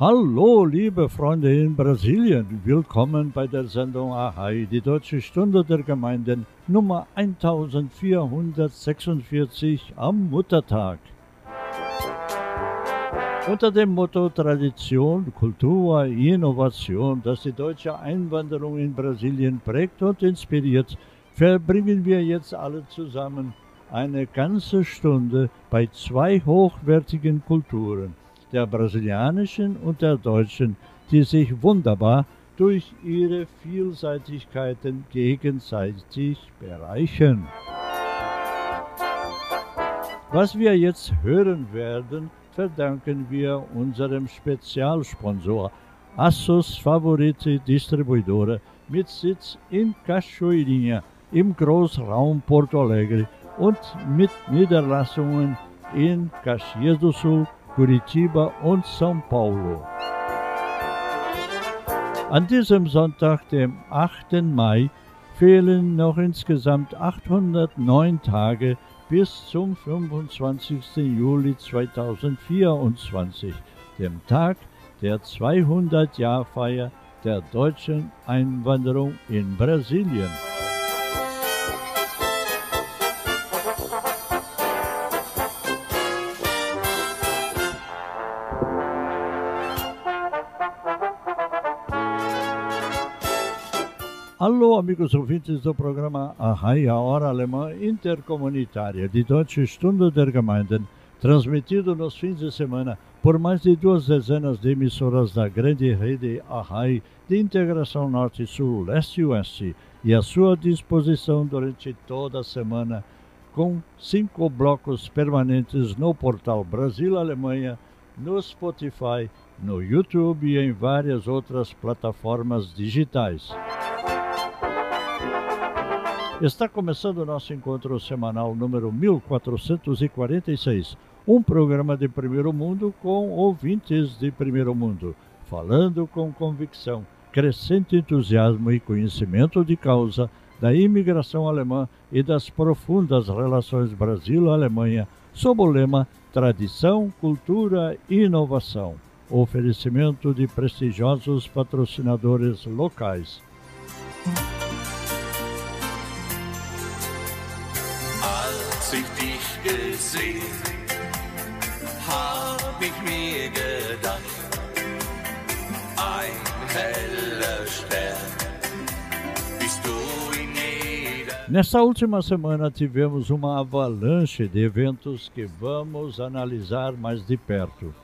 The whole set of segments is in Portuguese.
Hallo, liebe Freunde in Brasilien. Willkommen bei der Sendung Ahai, die Deutsche Stunde der Gemeinden Nummer 1446 am Muttertag. Unter dem Motto Tradition, Kultur, Innovation, das die deutsche Einwanderung in Brasilien prägt und inspiriert, verbringen wir jetzt alle zusammen eine ganze Stunde bei zwei hochwertigen Kulturen der brasilianischen und der deutschen, die sich wunderbar durch ihre Vielseitigkeiten gegenseitig bereichern. Was wir jetzt hören werden, verdanken wir unserem Spezialsponsor Assos Favorite Distribuidora mit Sitz in Cachoeirinha im Großraum Porto Alegre und mit Niederlassungen in Caxias do Sul, Curitiba und São Paulo. An diesem Sonntag, dem 8. Mai, fehlen noch insgesamt 809 Tage bis zum 25. Juli 2024, dem Tag der 200-Jahr-Feier der deutschen Einwanderung in Brasilien. Amigos ouvintes do programa a Hora Alemã Intercomunitária de Deutsche Stunde der Gemeinden, transmitido nos fins de semana por mais de duas dezenas de emissoras da grande rede Arrai de integração Norte-Sul, Leste e Oeste, e à sua disposição durante toda a semana, com cinco blocos permanentes no portal Brasil-Alemanha, no Spotify, no YouTube e em várias outras plataformas digitais. Está começando o nosso encontro semanal número 1446, um programa de primeiro mundo com ouvintes de primeiro mundo, falando com convicção, crescente entusiasmo e conhecimento de causa da imigração alemã e das profundas relações Brasil-Alemanha, sob o lema Tradição, Cultura e Inovação. Oferecimento de prestigiosos patrocinadores locais. Dich gesehen, hab ich mir gedacht, ein heller Stern Nesta última semana tivemos uma avalanche de eventos que vamos analisar mais de perto.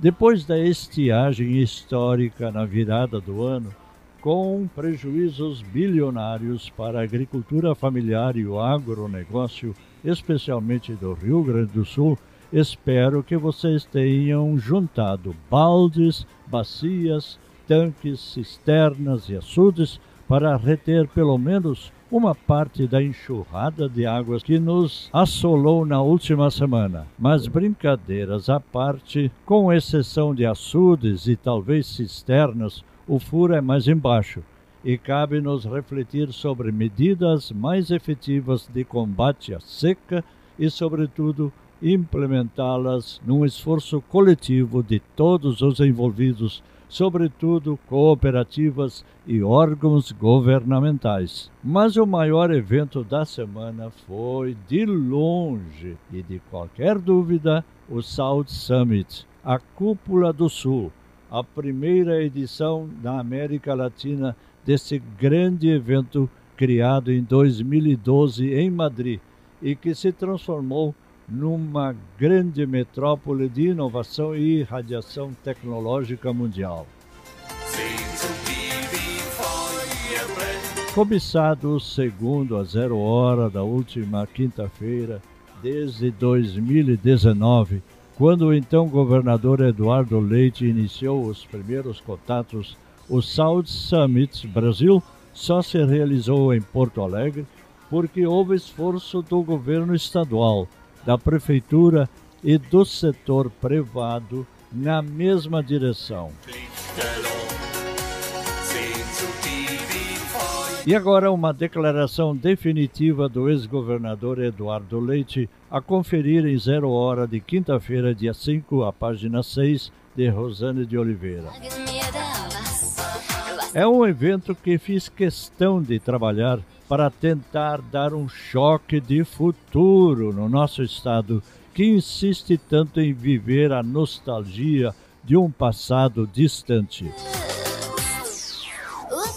Depois da estiagem histórica na virada do ano, com prejuízos bilionários para a agricultura familiar e o agronegócio, especialmente do Rio Grande do Sul, espero que vocês tenham juntado baldes, bacias, tanques, cisternas e açudes para reter pelo menos uma parte da enxurrada de águas que nos assolou na última semana. Mas brincadeiras à parte, com exceção de açudes e talvez cisternas, o furo é mais embaixo e cabe-nos refletir sobre medidas mais efetivas de combate à seca e, sobretudo, implementá-las num esforço coletivo de todos os envolvidos, sobretudo cooperativas e órgãos governamentais. Mas o maior evento da semana foi, de longe e de qualquer dúvida, o South Summit, a Cúpula do Sul, a primeira edição na América Latina desse grande evento criado em 2012 em Madrid e que se transformou numa grande metrópole de inovação e radiação tecnológica mundial. Cobiçado segundo a zero hora da última quinta-feira, desde 2019, Quando o então governador Eduardo Leite iniciou os primeiros contatos, o South Summit Brasil só se realizou em Porto Alegre porque houve esforço do governo estadual, da prefeitura e do setor privado na mesma direção. E agora uma declaração definitiva do ex-governador Eduardo Leite, a conferir em zero hora de quinta-feira, dia 5, a página 6 de Rosane de Oliveira. É um evento que fiz questão de trabalhar para tentar dar um choque de futuro no nosso estado que insiste tanto em viver a nostalgia de um passado distante.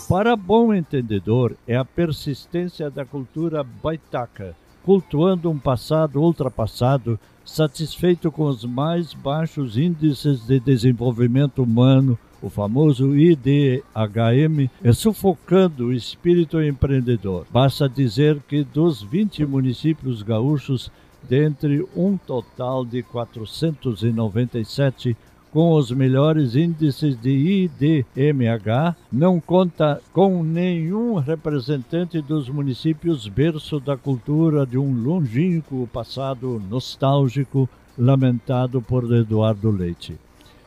Para bom entendedor, é a persistência da cultura baitaca, cultuando um passado ultrapassado, satisfeito com os mais baixos índices de desenvolvimento humano, o famoso IDHM, é sufocando o espírito empreendedor. Basta dizer que dos 20 municípios gaúchos, dentre um total de 497, com os melhores índices de IDMH, não conta com nenhum representante dos municípios berço da cultura de um longínquo passado nostálgico lamentado por Eduardo Leite.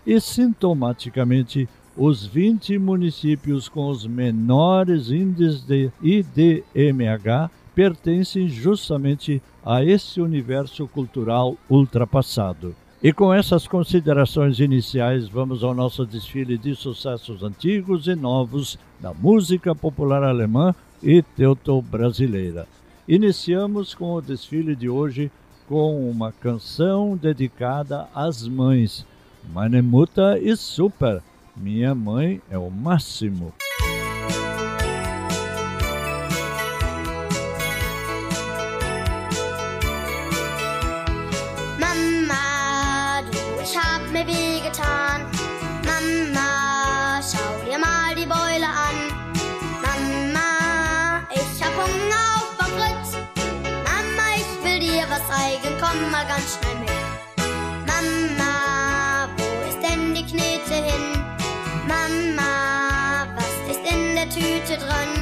E sintomaticamente, os 20 municípios com os menores índices de IDMH pertencem justamente a esse universo cultural ultrapassado. E com essas considerações iniciais, vamos ao nosso desfile de sucessos antigos e novos da música popular alemã e teuto-brasileira. Iniciamos com o desfile de hoje com uma canção dedicada às mães. Meine Mutter ist super. Minha mãe é o máximo. Mama, du, ich hab mir wehgetan. Mama, schau dir mal die Beule an. Mama, ich hab Hunger auf Pommes Mama, ich will dir was zeigen. komm mal ganz schnell mit. Tüte dran.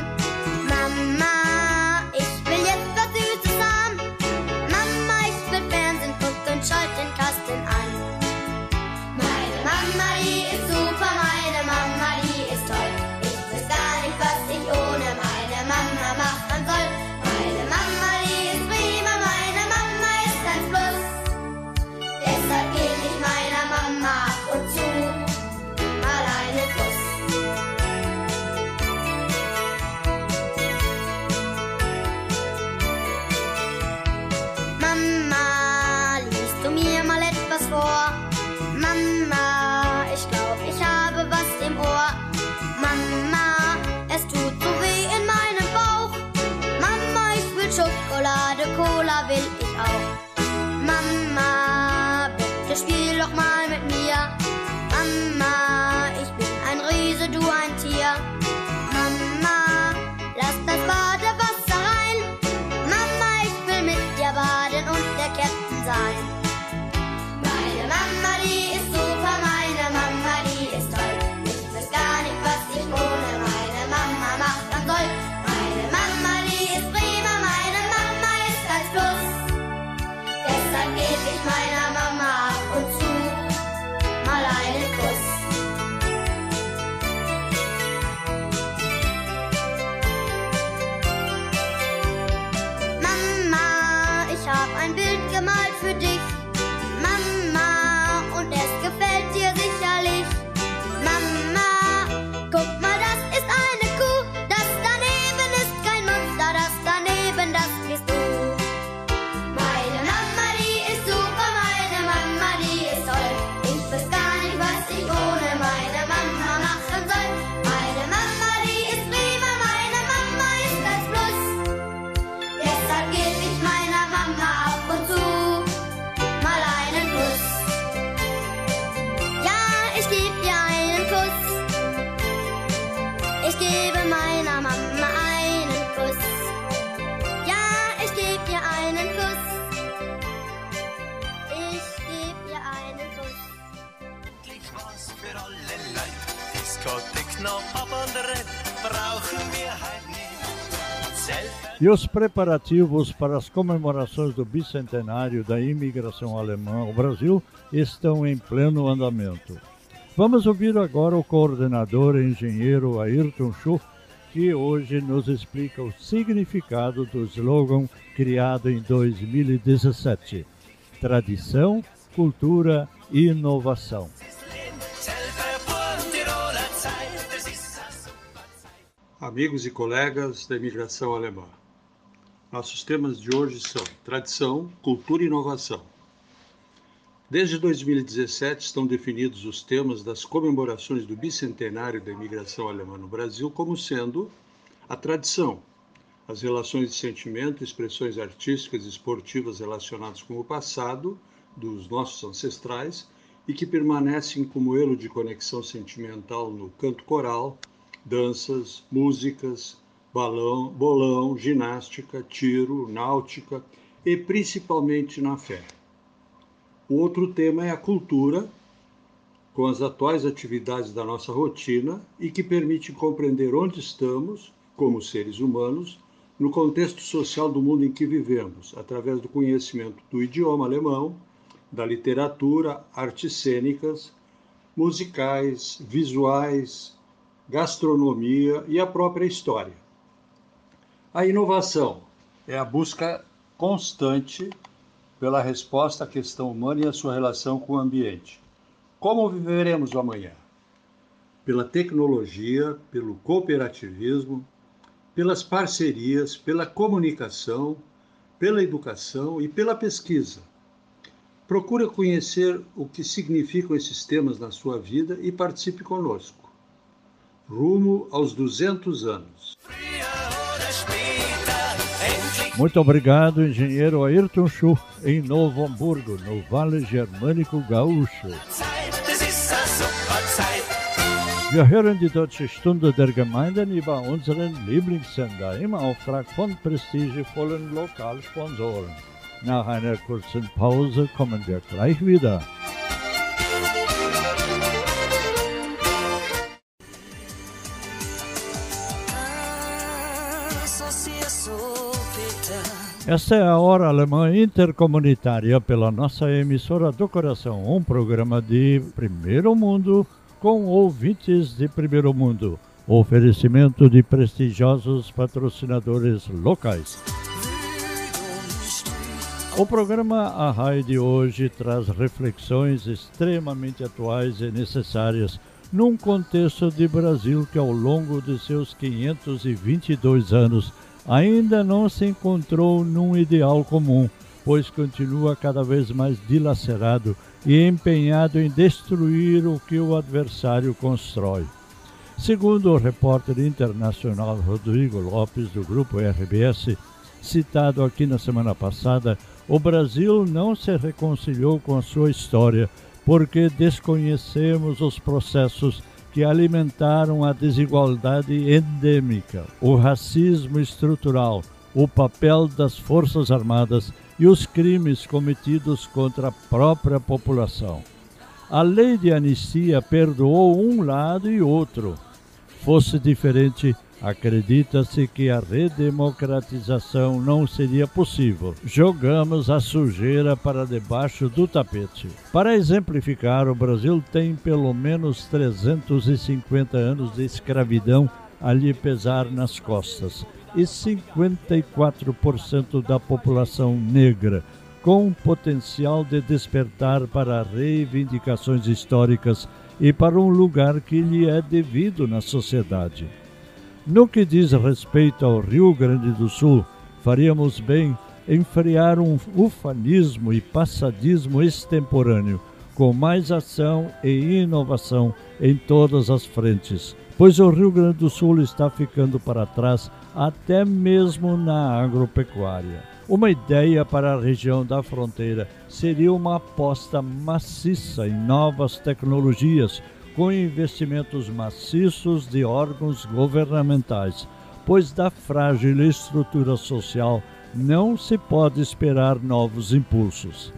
E os preparativos para as comemorações do bicentenário da imigração alemã ao Brasil estão em pleno andamento. Vamos ouvir agora o coordenador engenheiro Ayrton Schuch, que hoje nos explica o significado do slogan criado em 2017: Tradição, Cultura e Inovação. Amigos e colegas da imigração alemã, nossos temas de hoje são tradição, cultura e inovação. Desde 2017 estão definidos os temas das comemorações do bicentenário da imigração alemã no Brasil como sendo a tradição, as relações de sentimento, expressões artísticas e esportivas relacionadas com o passado dos nossos ancestrais e que permanecem como elo de conexão sentimental no canto coral, danças, músicas, balão, bolão, ginástica, tiro, náutica e principalmente na fé. O outro tema é a cultura, com as atuais atividades da nossa rotina e que permite compreender onde estamos, como seres humanos, no contexto social do mundo em que vivemos, através do conhecimento do idioma alemão, da literatura, artes cênicas, musicais, visuais, gastronomia e a própria história. A inovação é a busca constante pela resposta à questão humana e a sua relação com o ambiente. Como viveremos o amanhã? Pela tecnologia, pelo cooperativismo, pelas parcerias, pela comunicação, pela educação e pela pesquisa. Procure conhecer o que significam esses temas na sua vida e participe conosco. Rumo aos 200 anos. Muito obrigado, engenheiro Ayrton Schuch, em Novo Hamburgo, no Vale Germânico Gaúcho. Wir hören die Deutsche Stunde der Gemeinden über unseren Lieblingssender im Auftrag von prestigevollen Lokalsponsoren. Nach einer kurzen Pause kommen wir gleich wieder. Esta é a Hora Alemã Intercomunitária pela nossa emissora do coração, um programa de primeiro mundo com ouvintes de primeiro mundo. Oferecimento de prestigiosos patrocinadores locais. O programa A Rai de hoje traz reflexões extremamente atuais e necessárias num contexto de Brasil que ao longo de seus 522 anos ainda não se encontrou num ideal comum, pois continua cada vez mais dilacerado e empenhado em destruir o que o adversário constrói. Segundo o repórter internacional Rodrigo Lopes, do grupo RBS, citado aqui na semana passada, o Brasil não se reconciliou com a sua história porque desconhecemos os processos que alimentaram a desigualdade endêmica, o racismo estrutural, o papel das Forças Armadas e os crimes cometidos contra a própria população. A lei de anistia perdoou um lado e outro. Fosse diferente, Acredita-se que a redemocratização não seria possível. Jogamos a sujeira para debaixo do tapete. Para exemplificar, o Brasil tem pelo menos 350 anos de escravidão a lhe pesar nas costas e 54% da população negra, com potencial de despertar para reivindicações históricas e para um lugar que lhe é devido na sociedade. No que diz respeito ao Rio Grande do Sul, faríamos bem em frear um ufanismo e passadismo extemporâneo, com mais ação e inovação em todas as frentes, pois o Rio Grande do Sul está ficando para trás até mesmo na agropecuária. Uma ideia para a região da fronteira seria uma aposta maciça em novas tecnologias com investimentos maciços de órgãos governamentais, pois da frágil estrutura social não se pode esperar novos impulsos.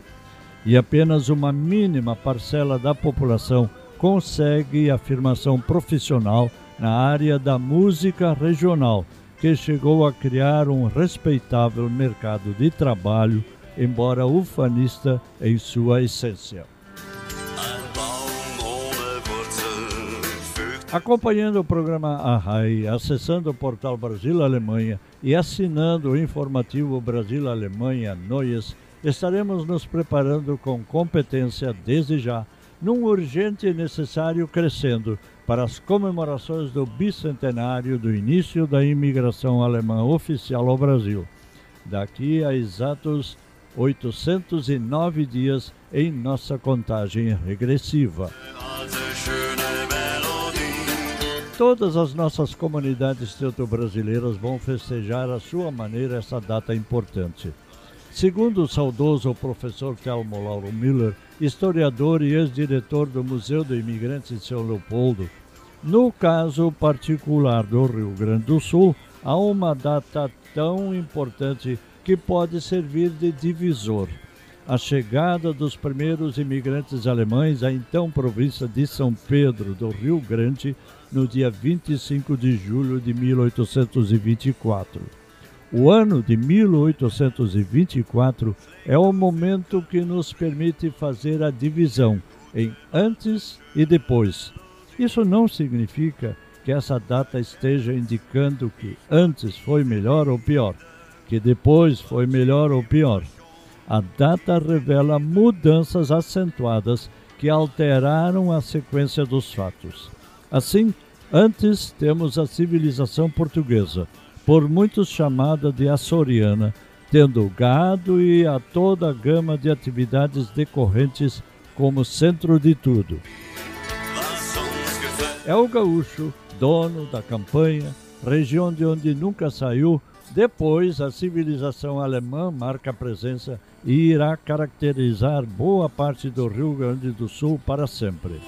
E apenas uma mínima parcela da população consegue afirmação profissional na área da música regional, que chegou a criar um respeitável mercado de trabalho, embora ufanista em sua essência. Acompanhando o programa Arrai, acessando o portal Brasil-Alemanha e assinando o informativo Brasil-Alemanha Noias, estaremos nos preparando com competência desde já, num urgente e necessário crescendo para as comemorações do bicentenário do início da imigração alemã oficial ao Brasil. Daqui a exatos 809 dias em nossa contagem regressiva. Todas as nossas comunidades teuto-brasileiras vão festejar à sua maneira essa data importante. Segundo o saudoso professor Telmo Lauro Miller, historiador e ex-diretor do Museu do Imigrante de São Leopoldo, no caso particular do Rio Grande do Sul, há uma data tão importante que pode servir de divisor a chegada dos primeiros imigrantes alemães à então província de São Pedro do Rio Grande no dia 25 de julho de 1824. O ano de 1824 é o momento que nos permite fazer a divisão em antes e depois. Isso não significa que essa data esteja indicando que antes foi melhor ou pior, que depois foi melhor ou pior a data revela mudanças acentuadas que alteraram a sequência dos fatos. Assim, antes temos a civilização portuguesa, por muitos chamada de açoriana, tendo gado e a toda a gama de atividades decorrentes como centro de tudo. É o gaúcho, dono da campanha, região de onde nunca saiu, depois a civilização alemã marca presença e irá caracterizar boa parte do Rio Grande do Sul para sempre.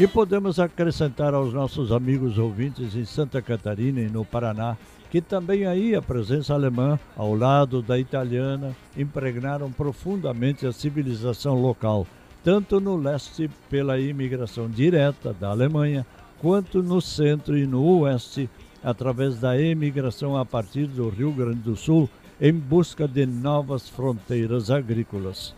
E podemos acrescentar aos nossos amigos ouvintes em Santa Catarina e no Paraná que também aí a presença alemã, ao lado da italiana, impregnaram profundamente a civilização local, tanto no leste pela imigração direta da Alemanha, quanto no centro e no oeste através da emigração a partir do Rio Grande do Sul em busca de novas fronteiras agrícolas.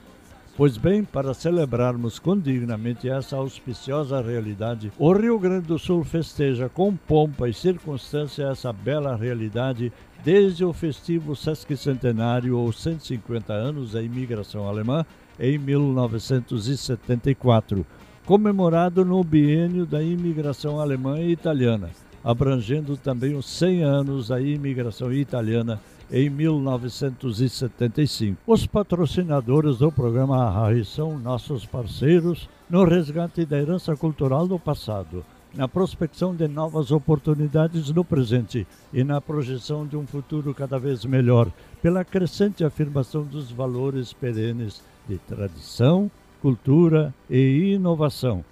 Pois bem, para celebrarmos condignamente essa auspiciosa realidade, o Rio Grande do Sul festeja com pompa e circunstância essa bela realidade desde o festivo sesquicentenário ou 150 anos da imigração alemã em 1974, comemorado no biênio da imigração alemã e italiana, abrangendo também os 100 anos da imigração italiana em 1975. Os patrocinadores do programa Arrai são nossos parceiros no resgate da herança cultural do passado, na prospecção de novas oportunidades no presente e na projeção de um futuro cada vez melhor, pela crescente afirmação dos valores perenes de tradição, cultura e inovação,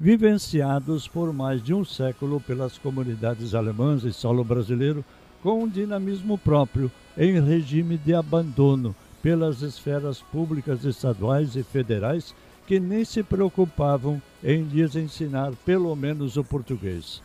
vivenciados por mais de um século pelas comunidades alemãs e solo brasileiro com um dinamismo próprio em regime de abandono pelas esferas públicas estaduais e federais que nem se preocupavam em lhes ensinar pelo menos o português.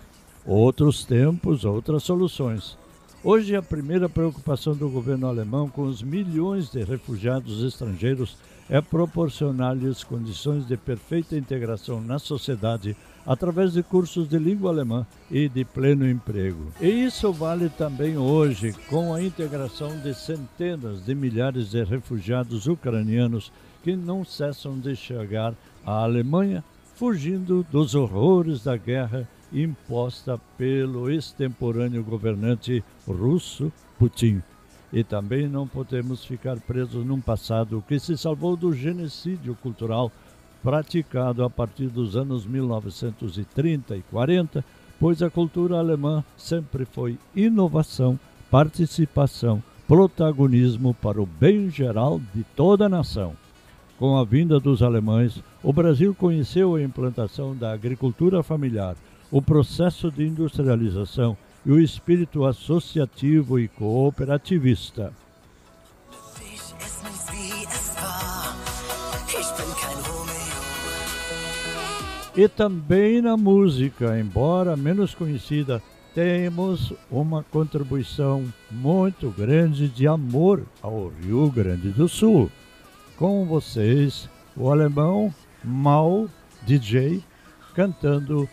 Outros tempos, outras soluções. Hoje, a primeira preocupação do governo alemão com os milhões de refugiados estrangeiros é proporcionar-lhes condições de perfeita integração na sociedade através de cursos de língua alemã e de pleno emprego. E isso vale também hoje com a integração de centenas de milhares de refugiados ucranianos que não cessam de chegar à Alemanha fugindo dos horrores da guerra imposta pelo extemporâneo governante russo Putin. E também não podemos ficar presos num passado que se salvou do genocídio cultural praticado a partir dos anos 1930 e 40, pois a cultura alemã sempre foi inovação, participação, protagonismo para o bem geral de toda a nação. Com a vinda dos alemães, o Brasil conheceu a implantação da agricultura familiar, o processo de industrialização e o espírito associativo e cooperativista. E também na música, embora menos conhecida, temos uma contribuição muito grande de amor ao Rio Grande do Sul. Com vocês, o alemão Mal DJ cantando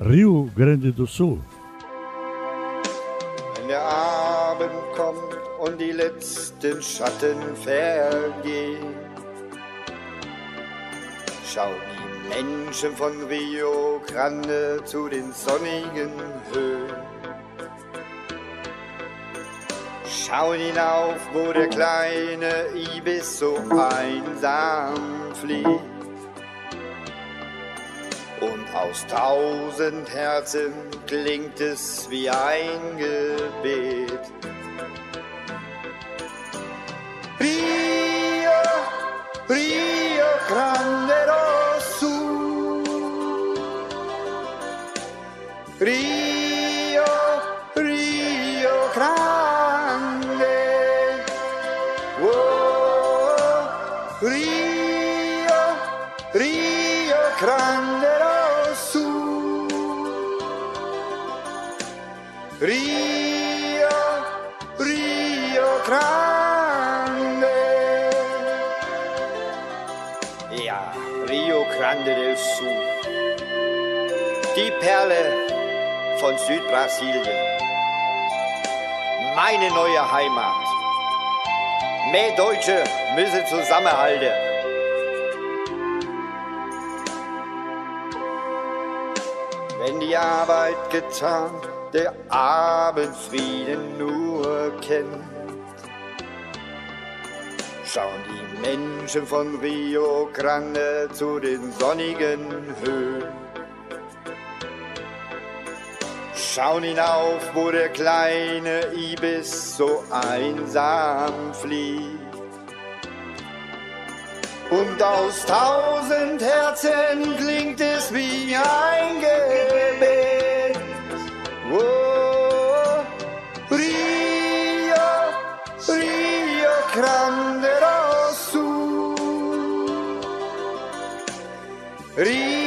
Rio Grande do Sul. Wenn der Abend kommt und die letzten Schatten vergehen, schauen die Menschen von Rio Grande zu den sonnigen Höhen. Schauen hinauf, wo der kleine Ibis so einsam fliegt. Und aus tausend Herzen klingt es wie ein Gebet. Rio, Rio Grande Sul. Rio, Rio Grande. Oh, Rio, Rio Grande Rio, Rio Grande. Ja, Rio Grande del Sul. Die Perle von Südbrasilien. Meine neue Heimat. Mehr Deutsche müssen zusammenhalten. Wenn die Arbeit getan, der Abendfrieden nur kennt. Schauen die Menschen von Rio Grande zu den sonnigen Höhen. Schauen hinauf, wo der kleine Ibis so einsam fliegt. Und aus tausend Herzen klingt es wie ein Gebet. Oh, Rio, Rio Grande Sul. Rio,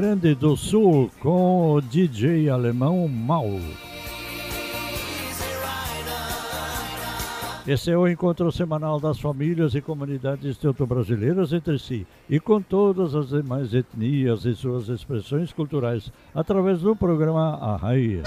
Grande do Sul com o DJ alemão Mal. Esse é o encontro semanal das famílias e comunidades teuto-brasileiras entre si e com todas as demais etnias e suas expressões culturais através do programa Arraia.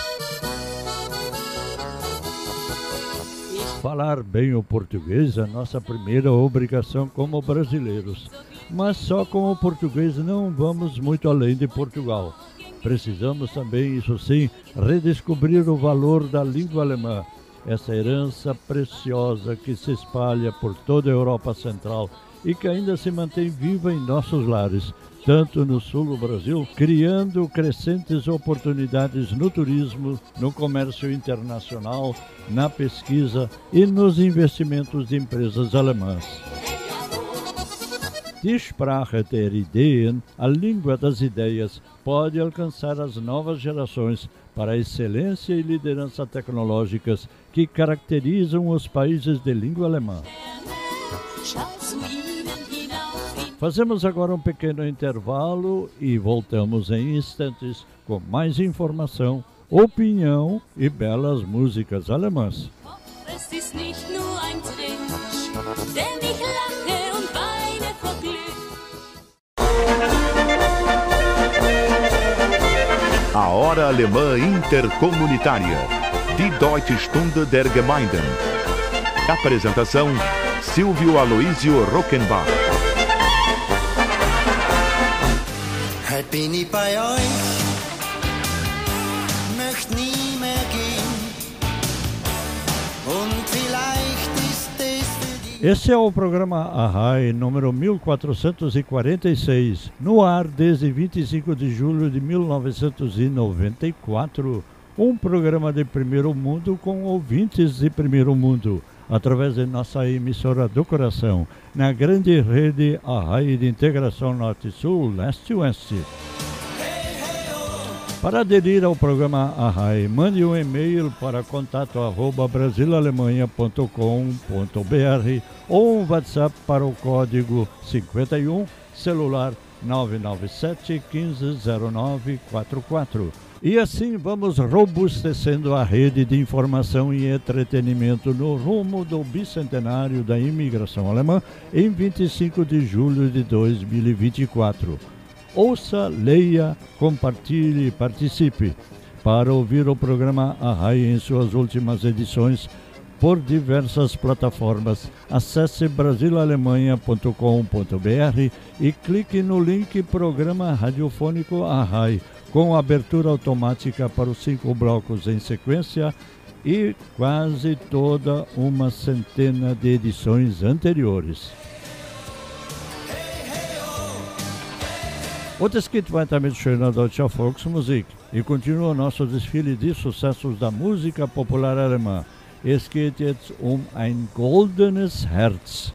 Falar bem o português é nossa primeira obrigação como brasileiros. Mas só com o português não vamos muito além de Portugal. Precisamos também, isso sim, redescobrir o valor da língua alemã, essa herança preciosa que se espalha por toda a Europa Central e que ainda se mantém viva em nossos lares, tanto no sul do Brasil, criando crescentes oportunidades no turismo, no comércio internacional, na pesquisa e nos investimentos de empresas alemãs. Sprache der Ideen, a língua das ideias, pode alcançar as novas gerações para a excelência e liderança tecnológicas que caracterizam os países de língua alemã. Fazemos agora um pequeno intervalo e voltamos em instantes com mais informação, opinião e belas músicas alemãs. A Hora Alemã Intercomunitária. Die Deutsche Stunde der Gemeinden. Apresentação: Silvio Aloísio Rockenbach. Bei euch, Esse é o programa Arrai número 1446, no ar desde 25 de julho de 1994. Um programa de primeiro mundo com ouvintes de primeiro mundo, através de nossa emissora do coração, na grande rede Arrai de Integração Norte-Sul, Leste-Oeste. Para aderir ao programa Arrai, mande um e-mail para contato arroba brasilalemanha.com.br ou um WhatsApp para o código 51 celular 997 150944. E assim vamos robustecendo a rede de informação e entretenimento no rumo do bicentenário da imigração alemã em 25 de julho de 2024. Ouça, leia, compartilhe e participe. Para ouvir o programa Arrai em suas últimas edições por diversas plataformas, acesse brasilalemanha.com.br e clique no link Programa Radiofônico Arrai, com abertura automática para os cinco blocos em sequência e quase toda uma centena de edições anteriores. Es geht weiter mit schöner deutscher Volksmusik. Hier continua nosso desfile de sucessos da Música popular alemã. Es geht jetzt um ein goldenes Herz.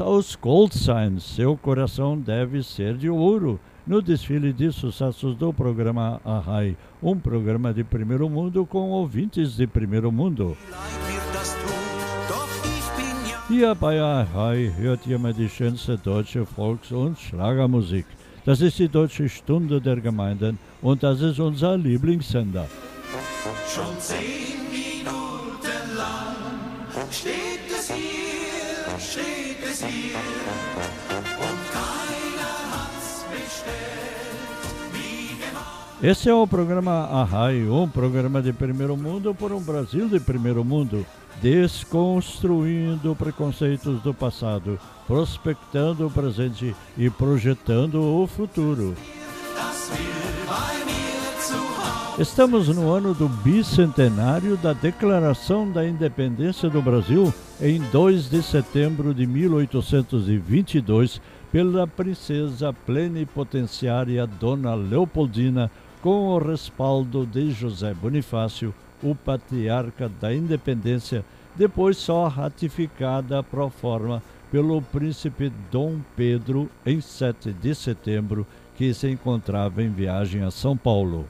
Aus Gold sein, seu coração deve ser de ouro. No desfile de sucessos do programa Arrai, um programa de primeiro mundo com ouvintes de primeiro mundo. Hier bei Arrai hört ihr mal die schönste deutsche Volks- und Schlagermusik. Das ist die Deutsche Stunde der Gemeinden und das ist unser Lieblingssender. schon zehn Minuten lang. Esse é o programa Arrai, um programa de primeiro mundo por um Brasil de primeiro mundo, desconstruindo preconceitos do passado, prospectando o presente e projetando o futuro. Estamos no ano do bicentenário da Declaração da Independência do Brasil, em 2 de setembro de 1822, pela princesa plenipotenciária Dona Leopoldina, com o respaldo de José Bonifácio, o patriarca da Independência, depois só ratificada pro forma pelo príncipe Dom Pedro em 7 de setembro, que se encontrava em viagem a São Paulo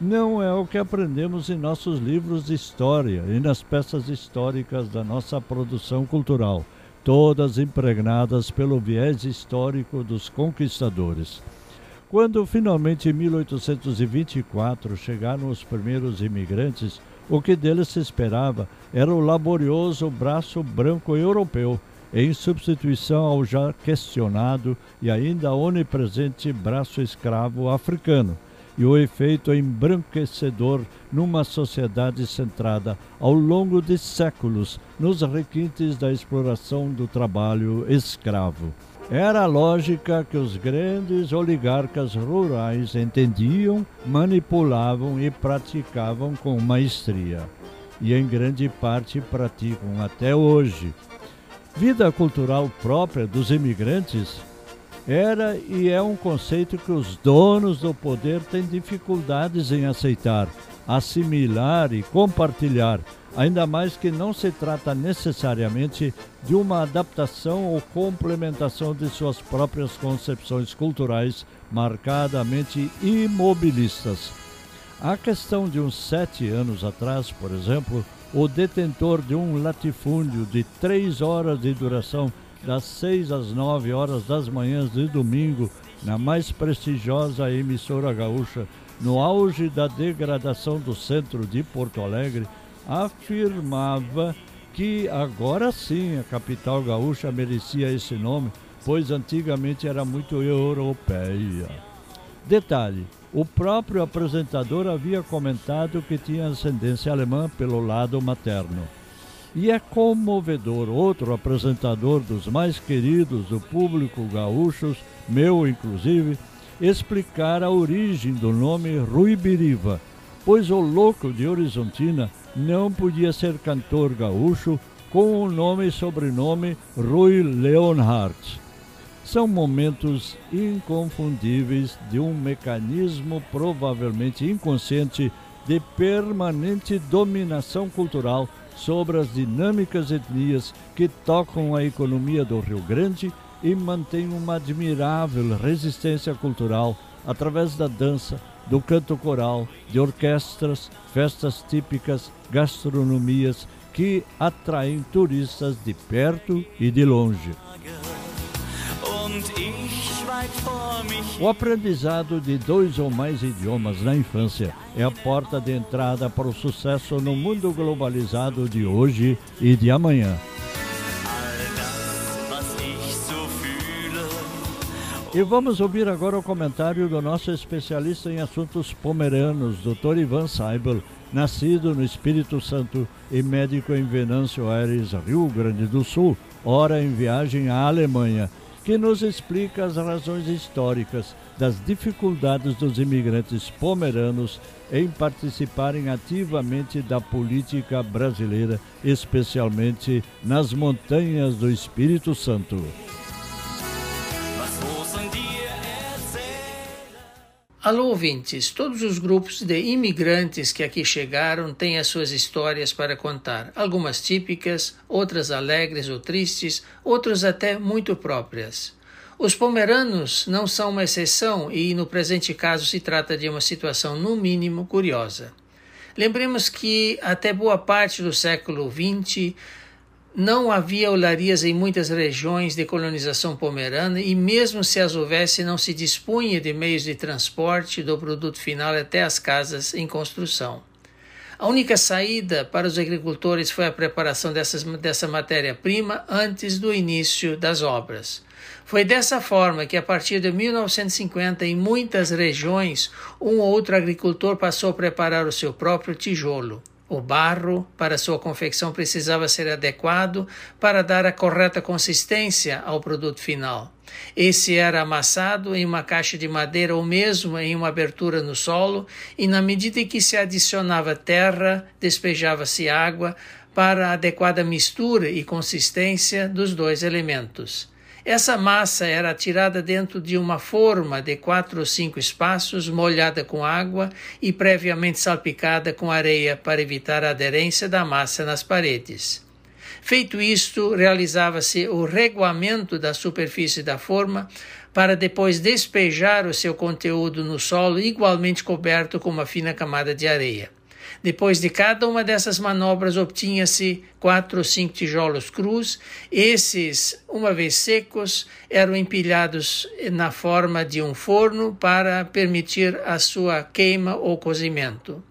não é o que aprendemos em nossos livros de história e nas peças históricas da nossa produção cultural, todas impregnadas pelo viés histórico dos conquistadores. Quando finalmente em 1824 chegaram os primeiros imigrantes, o que deles se esperava era o laborioso braço branco europeu, em substituição ao já questionado e ainda onipresente braço escravo africano e o efeito embranquecedor numa sociedade centrada ao longo de séculos nos requintes da exploração do trabalho escravo. Era a lógica que os grandes oligarcas rurais entendiam, manipulavam e praticavam com maestria. E em grande parte praticam até hoje. Vida cultural própria dos imigrantes era e é um conceito que os donos do poder têm dificuldades em aceitar, assimilar e compartilhar, ainda mais que não se trata necessariamente de uma adaptação ou complementação de suas próprias concepções culturais marcadamente imobilistas. A questão de uns sete anos atrás, por exemplo, o detentor de um latifúndio de três horas de duração das 6 às 9 horas das manhãs de domingo, na mais prestigiosa emissora gaúcha, no auge da degradação do centro de Porto Alegre, afirmava que agora sim a capital gaúcha merecia esse nome, pois antigamente era muito europeia. Detalhe: o próprio apresentador havia comentado que tinha ascendência alemã pelo lado materno. E é comovedor outro apresentador dos mais queridos do público gaúchos, meu inclusive, explicar a origem do nome Rui Biriva, pois o louco de Horizontina não podia ser cantor gaúcho com o nome e sobrenome Rui Leonhardt. São momentos inconfundíveis de um mecanismo provavelmente inconsciente de permanente dominação cultural sobre as dinâmicas etnias que tocam a economia do Rio Grande e mantêm uma admirável resistência cultural através da dança, do canto coral, de orquestras, festas típicas, gastronomias que atraem turistas de perto e de longe. O aprendizado de dois ou mais idiomas na infância é a porta de entrada para o sucesso no mundo globalizado de hoje e de amanhã. E vamos ouvir agora o comentário do nosso especialista em assuntos pomeranos, Dr. Ivan Seibel, nascido no Espírito Santo e médico em Venâncio Aires, Rio Grande do Sul, ora em viagem à Alemanha que nos explica as razões históricas das dificuldades dos imigrantes pomeranos em participarem ativamente da política brasileira, especialmente nas montanhas do Espírito Santo. Alô, ouvintes! Todos os grupos de imigrantes que aqui chegaram têm as suas histórias para contar, algumas típicas, outras alegres ou tristes, outras até muito próprias. Os pomeranos não são uma exceção e, no presente caso, se trata de uma situação, no mínimo, curiosa. Lembremos que, até boa parte do século XX, não havia olarias em muitas regiões de colonização pomerana e, mesmo se as houvesse, não se dispunha de meios de transporte do produto final até as casas em construção. A única saída para os agricultores foi a preparação dessas, dessa matéria-prima antes do início das obras. Foi dessa forma que, a partir de 1950, em muitas regiões, um ou outro agricultor passou a preparar o seu próprio tijolo. O barro para sua confecção precisava ser adequado para dar a correta consistência ao produto final. Esse era amassado em uma caixa de madeira ou mesmo em uma abertura no solo, e na medida em que se adicionava terra, despejava-se água para a adequada mistura e consistência dos dois elementos. Essa massa era tirada dentro de uma forma de quatro ou cinco espaços, molhada com água e previamente salpicada com areia para evitar a aderência da massa nas paredes. Feito isto, realizava-se o reguamento da superfície da forma para depois despejar o seu conteúdo no solo igualmente coberto com uma fina camada de areia. Depois de cada uma dessas manobras, obtinha-se quatro ou cinco tijolos crus. Esses, uma vez secos, eram empilhados na forma de um forno para permitir a sua queima ou cozimento.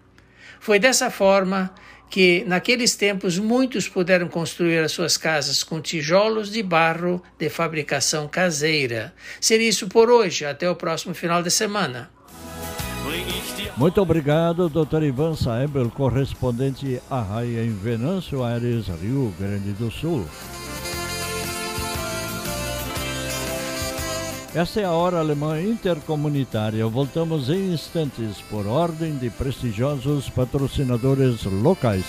Foi dessa forma que, naqueles tempos, muitos puderam construir as suas casas com tijolos de barro de fabricação caseira. Seria isso por hoje. Até o próximo final de semana. Muito obrigado, Dr. Ivan Saebel, correspondente à Raia em Venâncio Aires, Rio Grande do Sul. Essa é a Hora Alemã Intercomunitária. Voltamos em instantes por ordem de prestigiosos patrocinadores locais.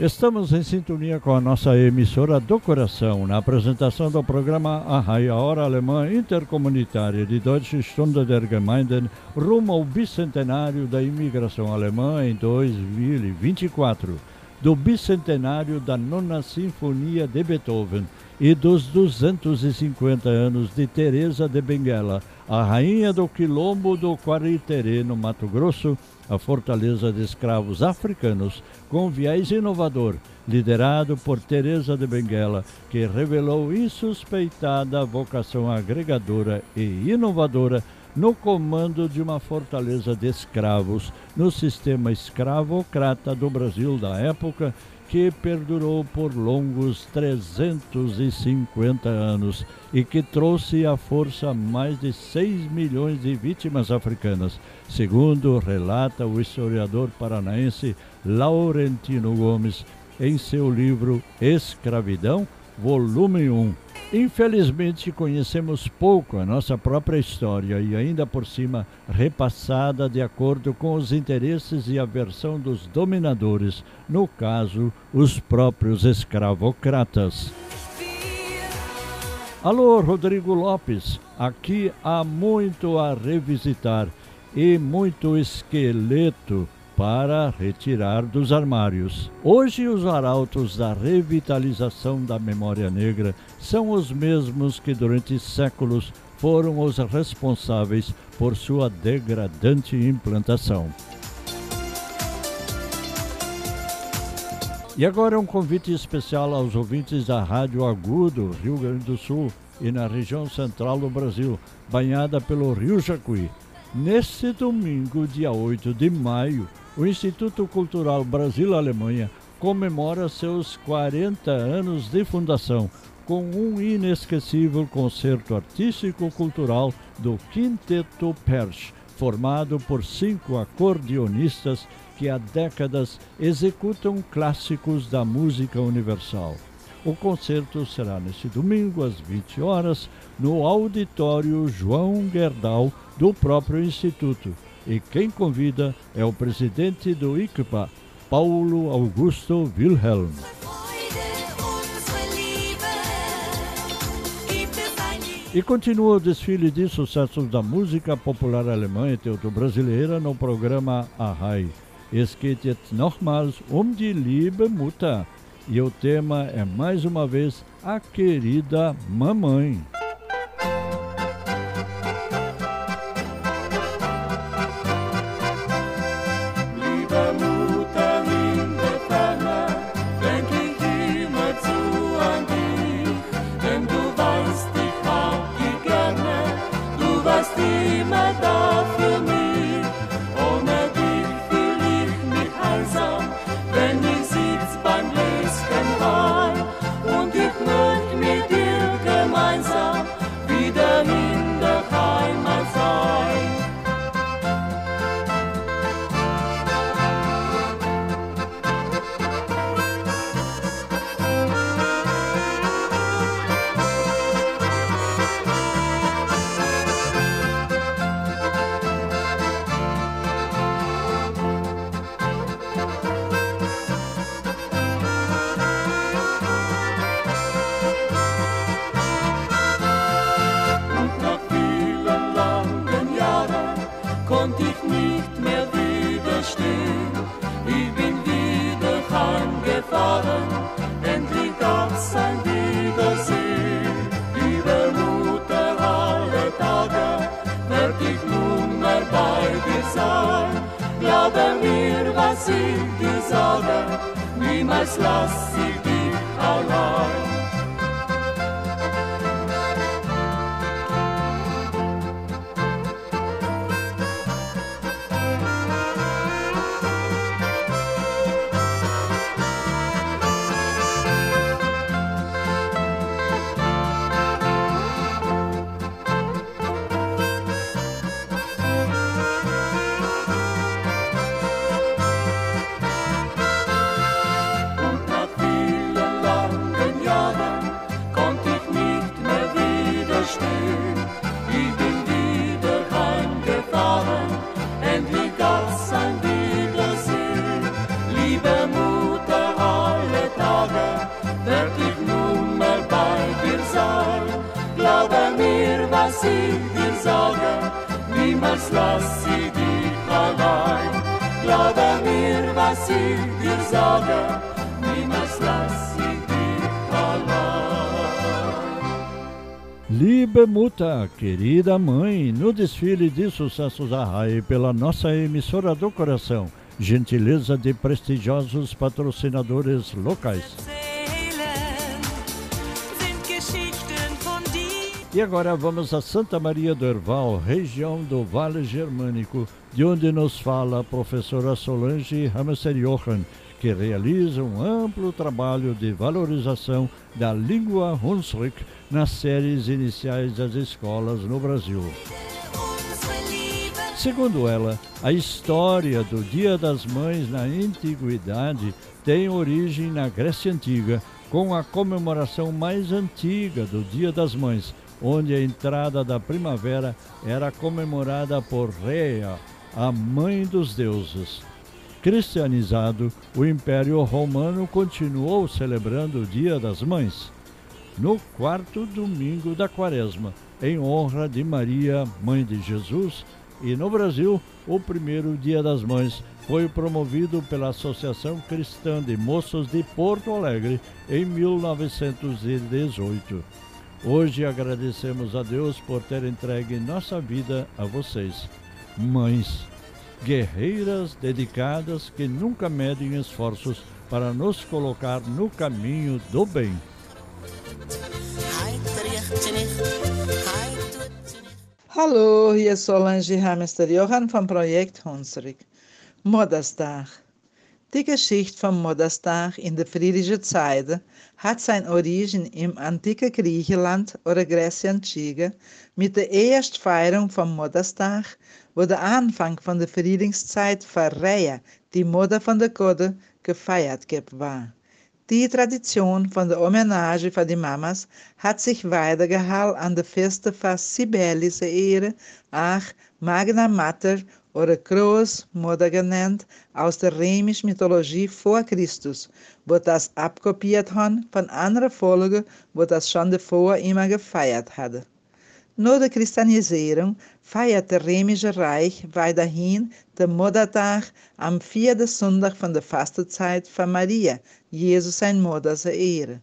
Estamos em sintonia com a nossa emissora do coração. Na apresentação do programa Arrai, a Hora Alemã Intercomunitária de Deutsche Stunde der Gemeinden rumo ao bicentenário da imigração alemã em 2024, do bicentenário da Nona Sinfonia de Beethoven e dos 250 anos de Teresa de Benguela, a rainha do quilombo do Quariterê, no Mato Grosso, a fortaleza de escravos africanos com viés inovador, liderado por Teresa de Benguela, que revelou insuspeitada vocação agregadora e inovadora no comando de uma fortaleza de escravos no sistema escravocrata do Brasil da época, que perdurou por longos 350 anos e que trouxe à força mais de 6 milhões de vítimas africanas, segundo relata o historiador paranaense Laurentino Gomes em seu livro Escravidão, volume 1. Infelizmente, conhecemos pouco a nossa própria história e, ainda por cima, repassada de acordo com os interesses e a versão dos dominadores, no caso, os próprios escravocratas. Alô, Rodrigo Lopes. Aqui há muito a revisitar e muito esqueleto para retirar dos armários. Hoje, os arautos da revitalização da memória negra são os mesmos que durante séculos foram os responsáveis por sua degradante implantação. E agora um convite especial aos ouvintes da Rádio Agudo, Rio Grande do Sul e na região central do Brasil, banhada pelo Rio Jacuí. Neste domingo, dia 8 de maio, o Instituto Cultural Brasil-Alemanha comemora seus 40 anos de fundação com um inesquecível concerto artístico-cultural do Quinteto Persch, formado por cinco acordeonistas que há décadas executam clássicos da música universal. O concerto será neste domingo às 20 horas no auditório João Gerdau do próprio instituto. E quem convida é o presidente do ICPA, Paulo Augusto Wilhelm. E continua o desfile de sucessos da música popular alemã e teuto-brasileira no programa Ahai. Es geht jetzt nochmals um die liebe Mutter. E o tema é mais uma vez a querida mamãe. Dich allein. Liebe Mutter, querida mãe, no desfile de sucessos da RAI pela nossa emissora do coração, gentileza de prestigiosos patrocinadores locais. E agora vamos a Santa Maria do Herval, região do Vale Germânico, de onde nos fala a professora Solange Hamster Johan, que realiza um amplo trabalho de valorização da língua Hunsrück nas séries iniciais das escolas no Brasil. Segundo ela, a história do Dia das Mães na antiguidade tem origem na Grécia Antiga, com a comemoração mais antiga do Dia das Mães, onde a entrada da primavera era comemorada por Rhea, a mãe dos deuses. Cristianizado, o Império Romano continuou celebrando o Dia das Mães no quarto domingo da quaresma, em honra de Maria, mãe de Jesus, e no Brasil, o primeiro Dia das Mães foi promovido pela Associação Cristã de Moços de Porto Alegre em 1918. Hoje agradecemos a Deus por ter entregue nossa vida a vocês, mães, guerreiras dedicadas que nunca medem esforços para nos colocar no caminho do bem. Hallo, hier ist Solange Hamester Johann vom Projekt Hunsrück. Modderstag. Die Geschichte vom Modderstag in der friedlichen Zeit hat sein Origin im antiken Griechenland oder Gräzien Antiga mit der ersten Feierung vom Modderstag, wo der Anfang von der Friedenszeit für Rhea, die Mutter von der Gode, gefeiert war. Die Tradition von der Hommage für die Mamas hat sich weitergehalten an der Feste für Sibelius Ehre, auch Magna Mater oder Großmutter genannt, aus der römischen Mythologie vor Christus, wo das abkopiert haben von anderen Folgen, wo das schon davor immer gefeiert hatte. Nach der Christianisierung feiert der Römische Reich weiterhin den Muttertag am vierten Sonntag von der Fastenzeit von Maria, Jesus sein Mutter Ehre.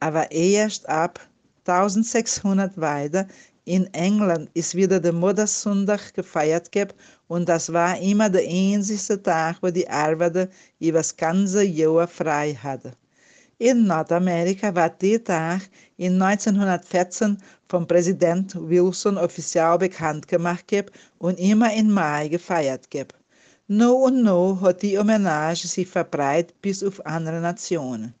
Aber erst ab 1600 weiter in England ist wieder der Muttersonntag gefeiert geb und das war immer der einzigste Tag, wo die Arbeiter über das ganze Jahr frei hatten. In Nordamerika war der Tag in 1914 vom Präsident Wilson offiziell bekannt gemacht geb und immer im Mai gefeiert geb. No und no hat die Hommage sich verbreitet bis auf andere Nationen.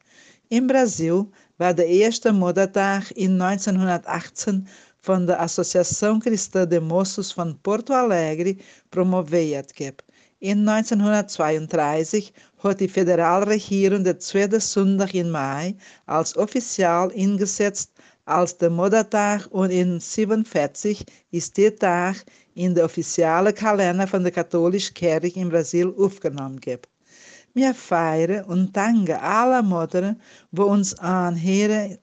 Im Brasil war der erste Muttertag in 1918 von der Associação Cristã de Moços von Porto Alegre promoviert geb. In 1932 hat die Föderalregierung den zweiten Sonntag im Mai als offiziell eingesetzt als der Muttertag und in 1947 ist der Tag in der offiziellen Kalender von der katholischen Kirche in Brasil aufgenommen geb. Wir feiern und danken aller Mütter, die uns anhören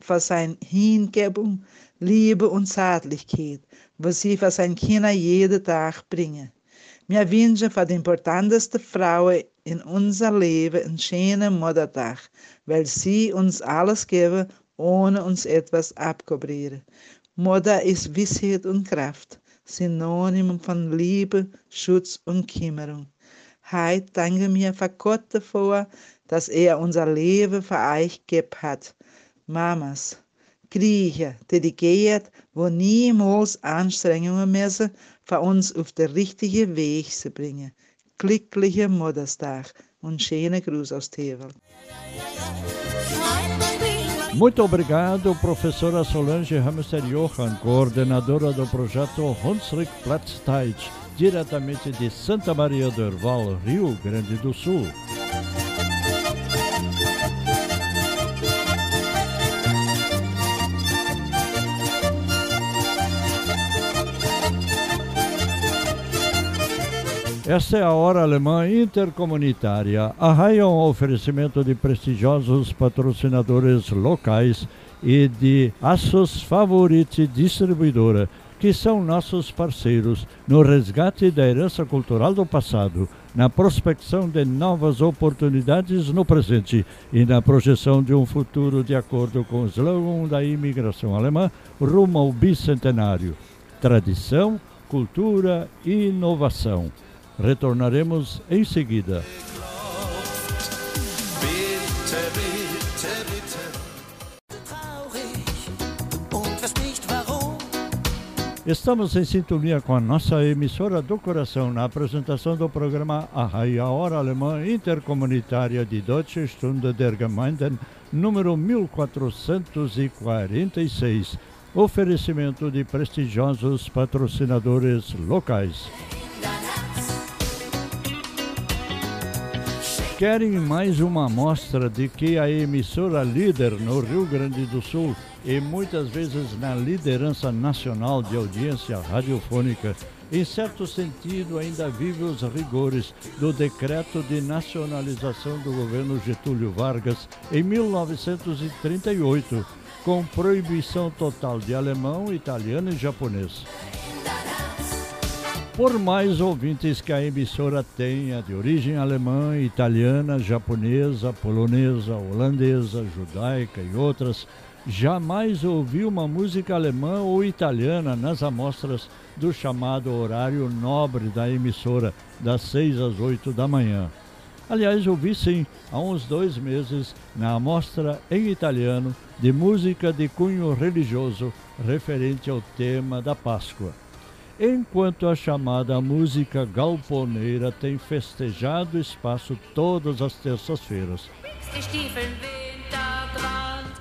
für seine Hingebung, Liebe und Zärtlichkeit, você faz zijn kinderen jede dag brengen. Mir wünschen für die importanteste Frau in unser Leben einen schönen Muttertag, weil sie uns alles geben, ohne uns etwas abkobrieren. Mutter ist Wissheit und Kraft, Synonym von Liebe, Schutz und Kümmerung. Heute danke mir für Gott davor, dass er unser Leben für euch gegeben hat. Mamas, Griechen, dedikiert, wo niemals Anstrengungen müssen, für uns auf den richtigen Weg zu bringen. Glückliche Mutterstag und schöne Gruß aus Tevel. Muito obrigado, professora Solange Hamster Johan, coordenadora do projeto Hunsrück Platzteit, diretamente de Santa Maria do Herval, Rio Grande do Sul. Esta é a Hora Alemã Intercomunitária. A RAI é um oferecimento de prestigiosos patrocinadores locais e de Assos Favorite Distribuidora, que são nossos parceiros no resgate da herança cultural do passado, na prospecção de novas oportunidades no presente e na projeção de um futuro de acordo com o slogan da imigração alemã rumo ao bicentenário. Tradição, cultura e inovação. Retornaremos em seguida. Estamos em sintonia com a nossa emissora do coração na apresentação do programa A Raia Hora Alemã Intercomunitária de Deutsche Stunde der Gemeinden, número 1446. Oferecimento de prestigiosos patrocinadores locais. Querem mais uma amostra de que a emissora líder no Rio Grande do Sul e muitas vezes na liderança nacional de audiência radiofônica, em certo sentido ainda vive os rigores do decreto de nacionalização do governo Getúlio Vargas em 1938, com proibição total de alemão, italiano e japonês. Por mais ouvintes que a emissora tenha de origem alemã, italiana, japonesa, polonesa, holandesa, judaica e outras, jamais ouviu uma música alemã ou italiana nas amostras do chamado horário nobre da emissora, das 6 às 8 da manhã. Aliás, ouvi sim, há uns dois meses, na amostra em italiano de música de cunho religioso referente ao tema da Páscoa enquanto a chamada música galponeira tem festejado espaço todas as terças-feiras.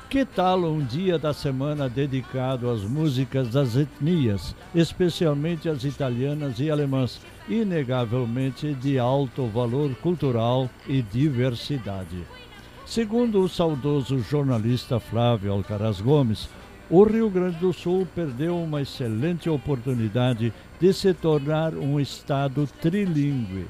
Que tal um dia da semana dedicado às músicas das etnias, especialmente as italianas e alemãs, inegavelmente de alto valor cultural e diversidade? Segundo o saudoso jornalista Flávio Alcaraz Gomes, o Rio Grande do Sul perdeu uma excelente oportunidade de se tornar um estado trilingue.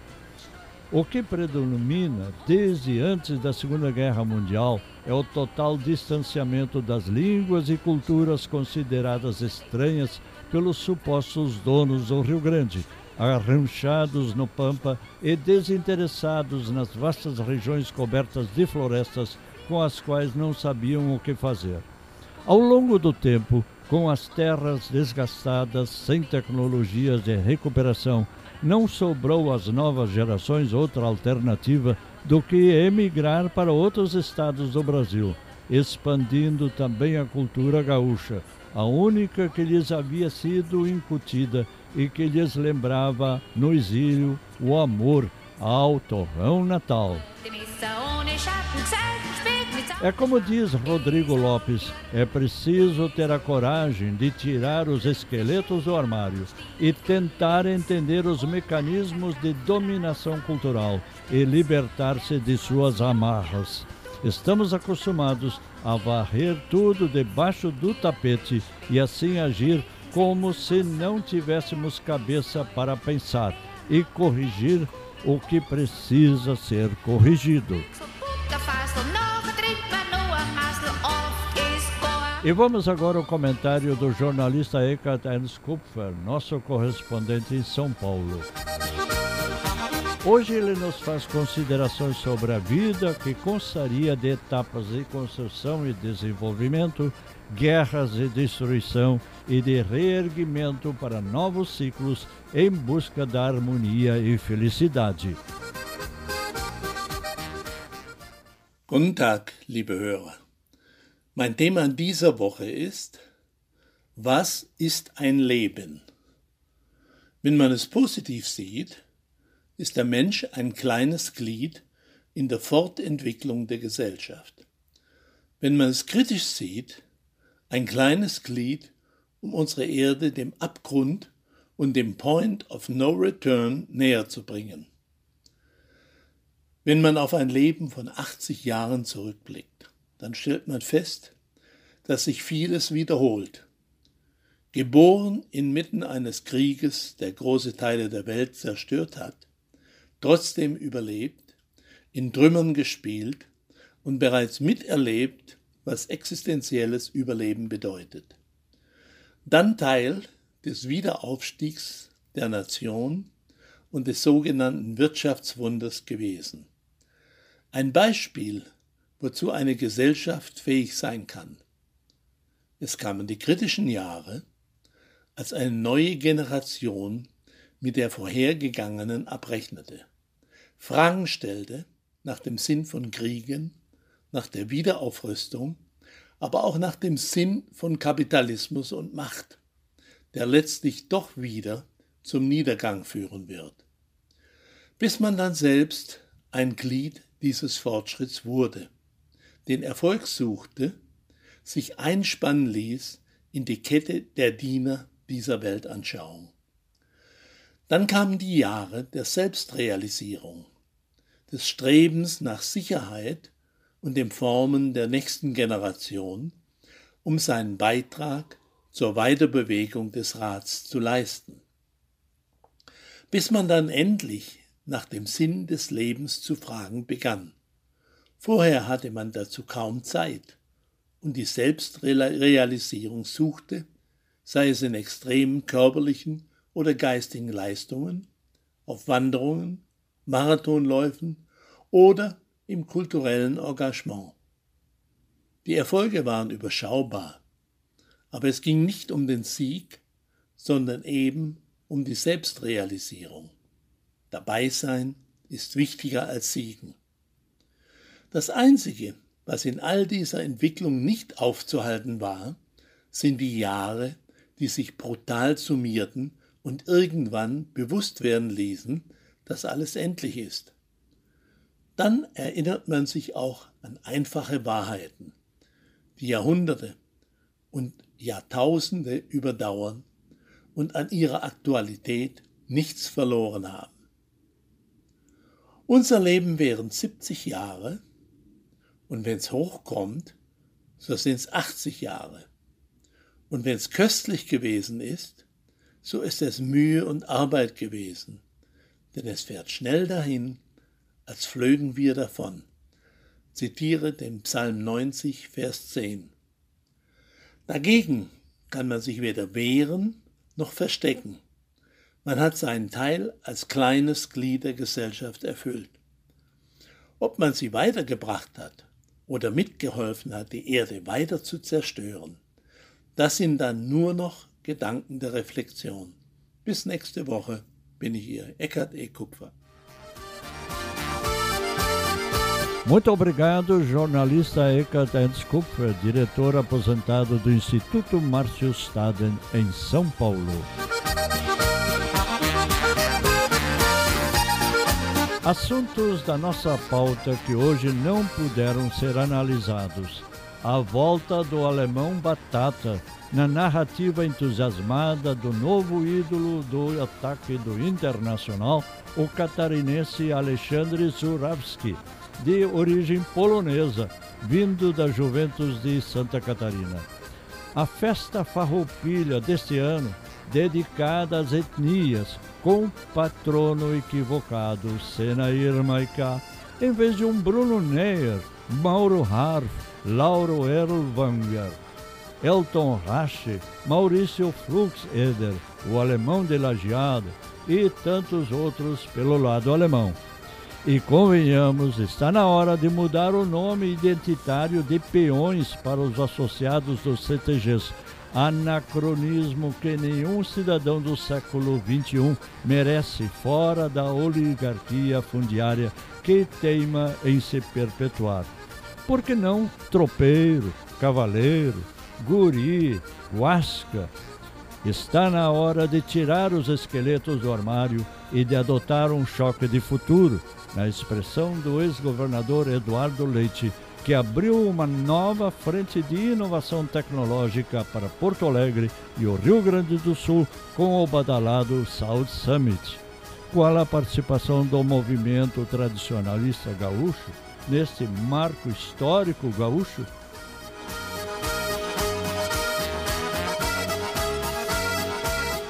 O que predomina desde antes da Segunda Guerra Mundial é o total distanciamento das línguas e culturas consideradas estranhas pelos supostos donos do Rio Grande, arranchados no Pampa e desinteressados nas vastas regiões cobertas de florestas com as quais não sabiam o que fazer. Ao longo do tempo, com as terras desgastadas, sem tecnologias de recuperação, não sobrou às novas gerações outra alternativa do que emigrar para outros estados do Brasil, expandindo também a cultura gaúcha, a única que lhes havia sido incutida e que lhes lembrava no exílio o amor ao torrão natal. É como diz Rodrigo Lopes, é preciso ter a coragem de tirar os esqueletos do armário e tentar entender os mecanismos de dominação cultural e libertar-se de suas amarras. Estamos acostumados a varrer tudo debaixo do tapete e assim agir como se não tivéssemos cabeça para pensar e corrigir o que precisa ser corrigido. E vamos agora ao comentário do jornalista Eckhart Ernst Kupfer, nosso correspondente em São Paulo. Hoje ele nos faz considerações sobre a vida que constaria de etapas de construção e desenvolvimento, guerras e destruição e de reerguimento para novos ciclos em busca da harmonia e felicidade. Guten Tag, liebe Hörer. Mein Thema dieser Woche ist, was ist ein Leben? Wenn man es positiv sieht, ist der Mensch ein kleines Glied in der Fortentwicklung der Gesellschaft. Wenn man es kritisch sieht, ein kleines Glied, um unsere Erde dem Abgrund und dem Point of No Return näher zu bringen. Wenn man auf ein Leben von 80 Jahren zurückblickt, dann stellt man fest, dass sich vieles wiederholt. Geboren inmitten eines Krieges, der große Teile der Welt zerstört hat, trotzdem überlebt, in Trümmern gespielt und bereits miterlebt, was existenzielles Überleben bedeutet. Dann Teil des Wiederaufstiegs der Nation und des sogenannten Wirtschaftswunders gewesen. Ein Beispiel, wozu eine Gesellschaft fähig sein kann. Es kamen die kritischen Jahre, als eine neue Generation mit der vorhergegangenen abrechnete, Fragen stellte nach dem Sinn von Kriegen, nach der Wiederaufrüstung, aber auch nach dem Sinn von Kapitalismus und Macht, der letztlich doch wieder zum Niedergang führen wird, bis man dann selbst ein Glied dieses Fortschritts wurde, den Erfolg suchte, sich einspannen ließ in die Kette der Diener dieser Weltanschauung. Dann kamen die Jahre der Selbstrealisierung, des Strebens nach Sicherheit und dem Formen der nächsten Generation, um seinen Beitrag zur Weiterbewegung des Rats zu leisten. Bis man dann endlich nach dem Sinn des Lebens zu fragen begann. Vorher hatte man dazu kaum Zeit und die Selbstrealisierung suchte, sei es in extremen körperlichen oder geistigen Leistungen, auf Wanderungen, Marathonläufen oder im kulturellen Engagement. Die Erfolge waren überschaubar, aber es ging nicht um den Sieg, sondern eben um die Selbstrealisierung. Dabei sein ist wichtiger als Siegen. Das Einzige, was in all dieser Entwicklung nicht aufzuhalten war, sind die Jahre, die sich brutal summierten und irgendwann bewusst werden ließen, dass alles endlich ist. Dann erinnert man sich auch an einfache Wahrheiten, die Jahrhunderte und Jahrtausende überdauern und an ihrer Aktualität nichts verloren haben. Unser Leben wären 70 Jahre und wenn es hochkommt, so sind es 80 Jahre. Und wenn es köstlich gewesen ist, so ist es Mühe und Arbeit gewesen, denn es fährt schnell dahin, als flögen wir davon. Zitiere den Psalm 90, Vers 10. Dagegen kann man sich weder wehren noch verstecken. Man hat seinen Teil als kleines Glied der Gesellschaft erfüllt. Ob man sie weitergebracht hat oder mitgeholfen hat, die Erde weiter zu zerstören, das sind dann nur noch Gedanken der Reflexion. Bis nächste Woche bin ich Ihr Eckhard E. Kupfer. Muito obrigado, jornalista Eckhart Ernst Kupfer, diretor aposentado do Instituto Márcio Staden, em São Paulo. Assuntos da nossa pauta que hoje não puderam ser analisados. A volta do alemão Batata na narrativa entusiasmada do novo ídolo do ataque do Internacional, o catarinense Alexandre Zurawski, de origem polonesa, vindo da Juventus de Santa Catarina. A festa farroupilha deste ano, dedicada às etnias, com patrono equivocado, Senair Maiká, em vez de um Bruno Neyer, Mauro Harf, Lauro Erlwanger. Elton Rache, Maurício Fluxeder, o alemão de Lajeado e tantos outros pelo lado alemão. E convenhamos, está na hora de mudar o nome identitário de peões para os associados dos CTGs. Anacronismo que nenhum cidadão do século XXI merece fora da oligarquia fundiária que teima em se perpetuar. Por que não tropeiro, cavaleiro, guri, guasca, Está na hora de tirar os esqueletos do armário e de adotar um choque de futuro, na expressão do ex-governador Eduardo Leite, que abriu uma nova frente de inovação tecnológica para Porto Alegre e o Rio Grande do Sul com o badalado South Summit. Qual a participação do movimento tradicionalista gaúcho neste marco histórico gaúcho?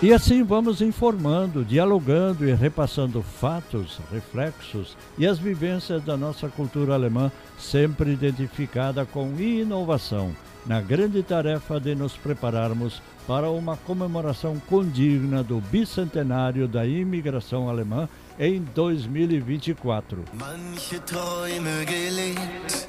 E assim vamos informando, dialogando e repassando fatos, reflexos e as vivências da nossa cultura alemã, sempre identificada com inovação, na grande tarefa de nos prepararmos para uma comemoração condigna do bicentenário da imigração alemã em 2024.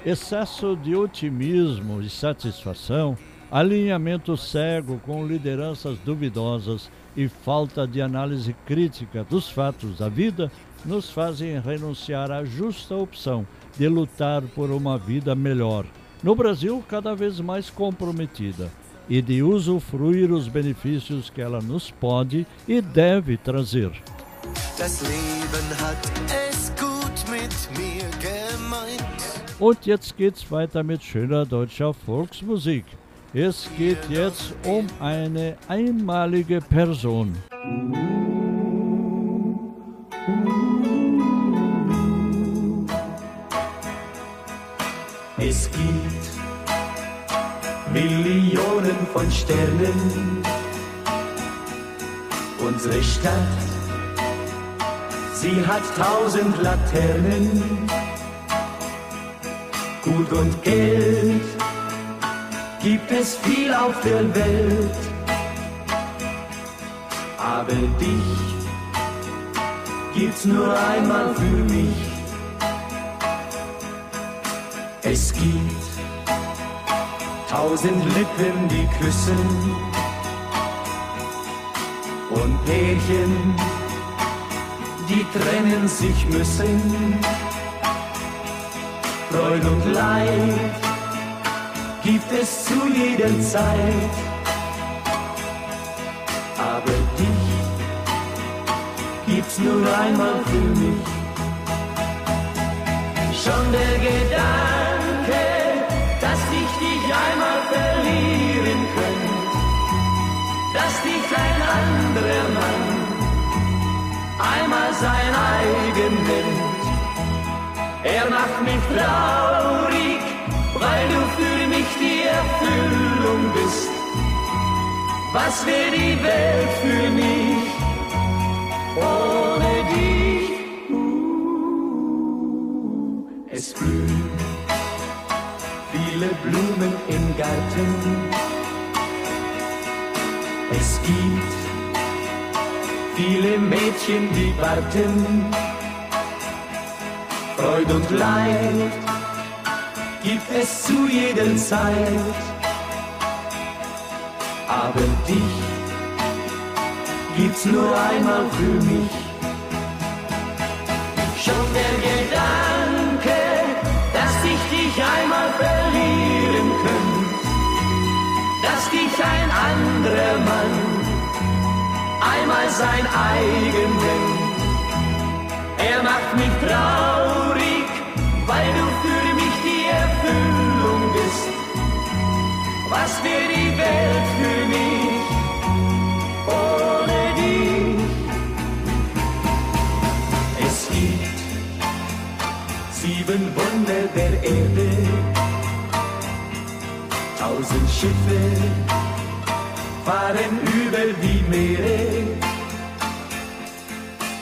Excesso de otimismo e satisfação, alinhamento cego com lideranças duvidosas e falta de análise crítica dos fatos da vida nos fazem renunciar à justa opção de lutar por uma vida melhor, no Brasil cada vez mais comprometida, e de usufruir os benefícios que ela nos pode e deve trazer. Und jetzt geht's weiter mit schöner deutscher Volksmusik. Es geht jetzt um eine einmalige Person. Es gibt Millionen von Sternen. Unsere Stadt, sie hat tausend Laternen. Gut und Geld gibt es viel auf der Welt. Aber dich gibt's nur einmal für mich. Es gibt tausend Lippen, die küssen und Pärchen, die trennen sich müssen. Freud und Leid gibt es zu jeder Zeit. Aber dich gibt's nur einmal für mich. Schon der Gedanke, dass ich dich einmal verlieren könnte, dass dich ein anderer Mann einmal sein eigen nennt, er macht mich traurig, weil du für Erfüllung bist. Was wäre die Welt für mich ohne dich? Es blühen viele Blumen im Garten. Es gibt viele Mädchen, die warten. Freud und Leid gibt es zu jeder Zeit. Aber dich gibt's nur einmal für mich. Schon der Gedanke, dass ich dich einmal verlieren könnte, dass dich ein anderer Mann einmal sein eigen nennt. Er macht mich traurig, weil du für mich die Erfüllung bist. Was wäre sieben Wunder der Erde, tausend Schiffe fahren über die Meere.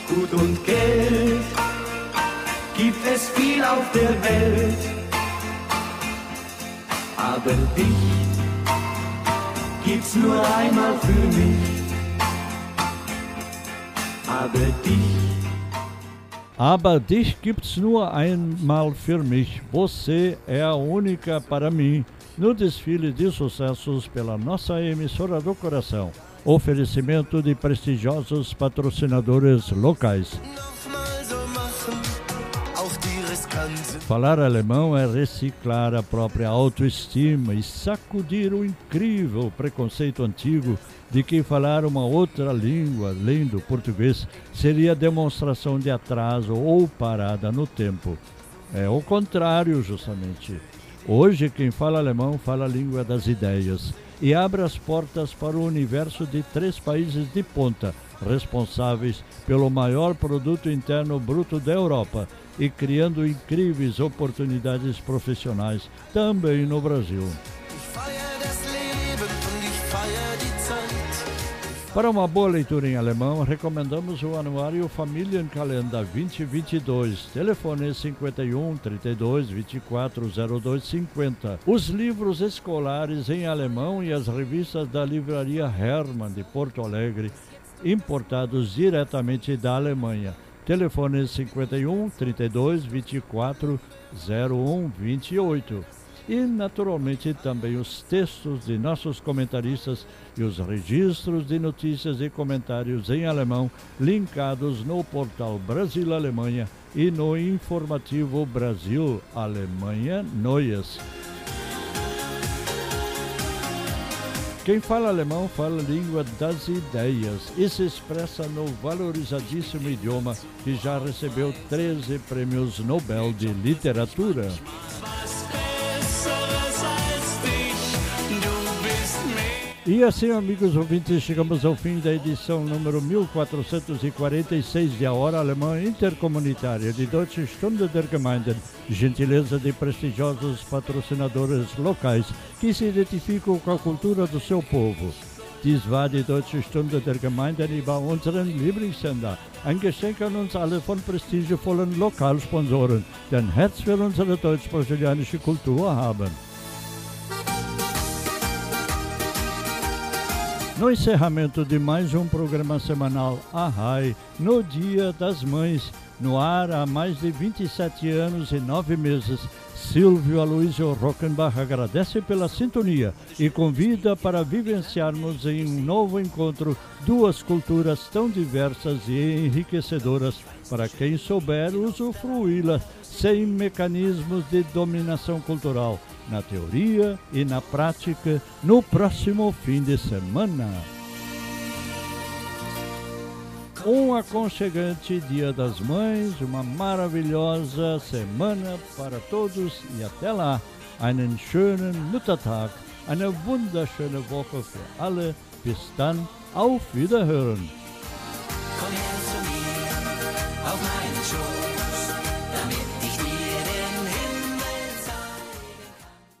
Gut und Geld gibt es viel auf der Welt, aber dich gibt's nur einmal für mich. Aber dich Aber dich gibt's nur einmal für mich. Você é a única para mim. No desfile de sucessos pela nossa emissora do coração. Oferecimento de prestigiosos patrocinadores locais. Falar alemão é reciclar a própria autoestima e sacudir o incrível preconceito antigo de que falar uma outra língua, além do português, seria demonstração de atraso ou parada no tempo. É o contrário, justamente. Hoje, quem fala alemão fala a língua das ideias e abre as portas para o universo de três países de ponta, responsáveis pelo maior produto interno bruto da Europa e criando incríveis oportunidades profissionais também no Brasil. Para uma boa leitura em alemão, recomendamos o anuário Familienkalender 2022, telefone 51 32 24 02 50. Os livros escolares em alemão e as revistas da livraria Hermann de Porto Alegre, importados diretamente da Alemanha. Telefone 51 32 24 01 28 e, naturalmente, também os textos de nossos comentaristas e os registros de notícias e comentários em alemão linkados no portal Brasil Alemanha e no informativo Brasil Alemanha Neues. Quem fala alemão fala a língua das ideias e se expressa no valorizadíssimo idioma que já recebeu 13 prêmios Nobel de Literatura. E assim, amigos ouvintes, chegamos ao fim da edição número 1446 de A Hora Alemã Intercomunitária de Deutsche Stunde der Gemeinden, gentileza de prestigiosos patrocinadores locais que se identificam com a cultura do seu povo. Dies war die Deutsche Stunde der Gemeinden über unseren Lieblingssender. Ein Geschenk an uns alle von prestigevollen Lokalsponsoren, die ein Herz für unsere deutsch-brasilianische Kultur haben. No encerramento de mais um programa semanal Arrai, no Dia das Mães, no ar há mais de 27 anos e 9 meses, Silvio Aloysio Rockenbach agradece pela sintonia e convida para vivenciarmos em um novo encontro duas culturas tão diversas e enriquecedoras. Para quem souber usufruí-las sem mecanismos de dominação cultural, na teoria e na prática, no próximo fim de semana. Um aconchegante Dia das Mães, uma maravilhosa semana para todos e até lá. Einen schönen Muttertag, eine wunderschöne Woche für alle. Bis dann, auf Wiederhören. Komm her zu mir, auf Schoß.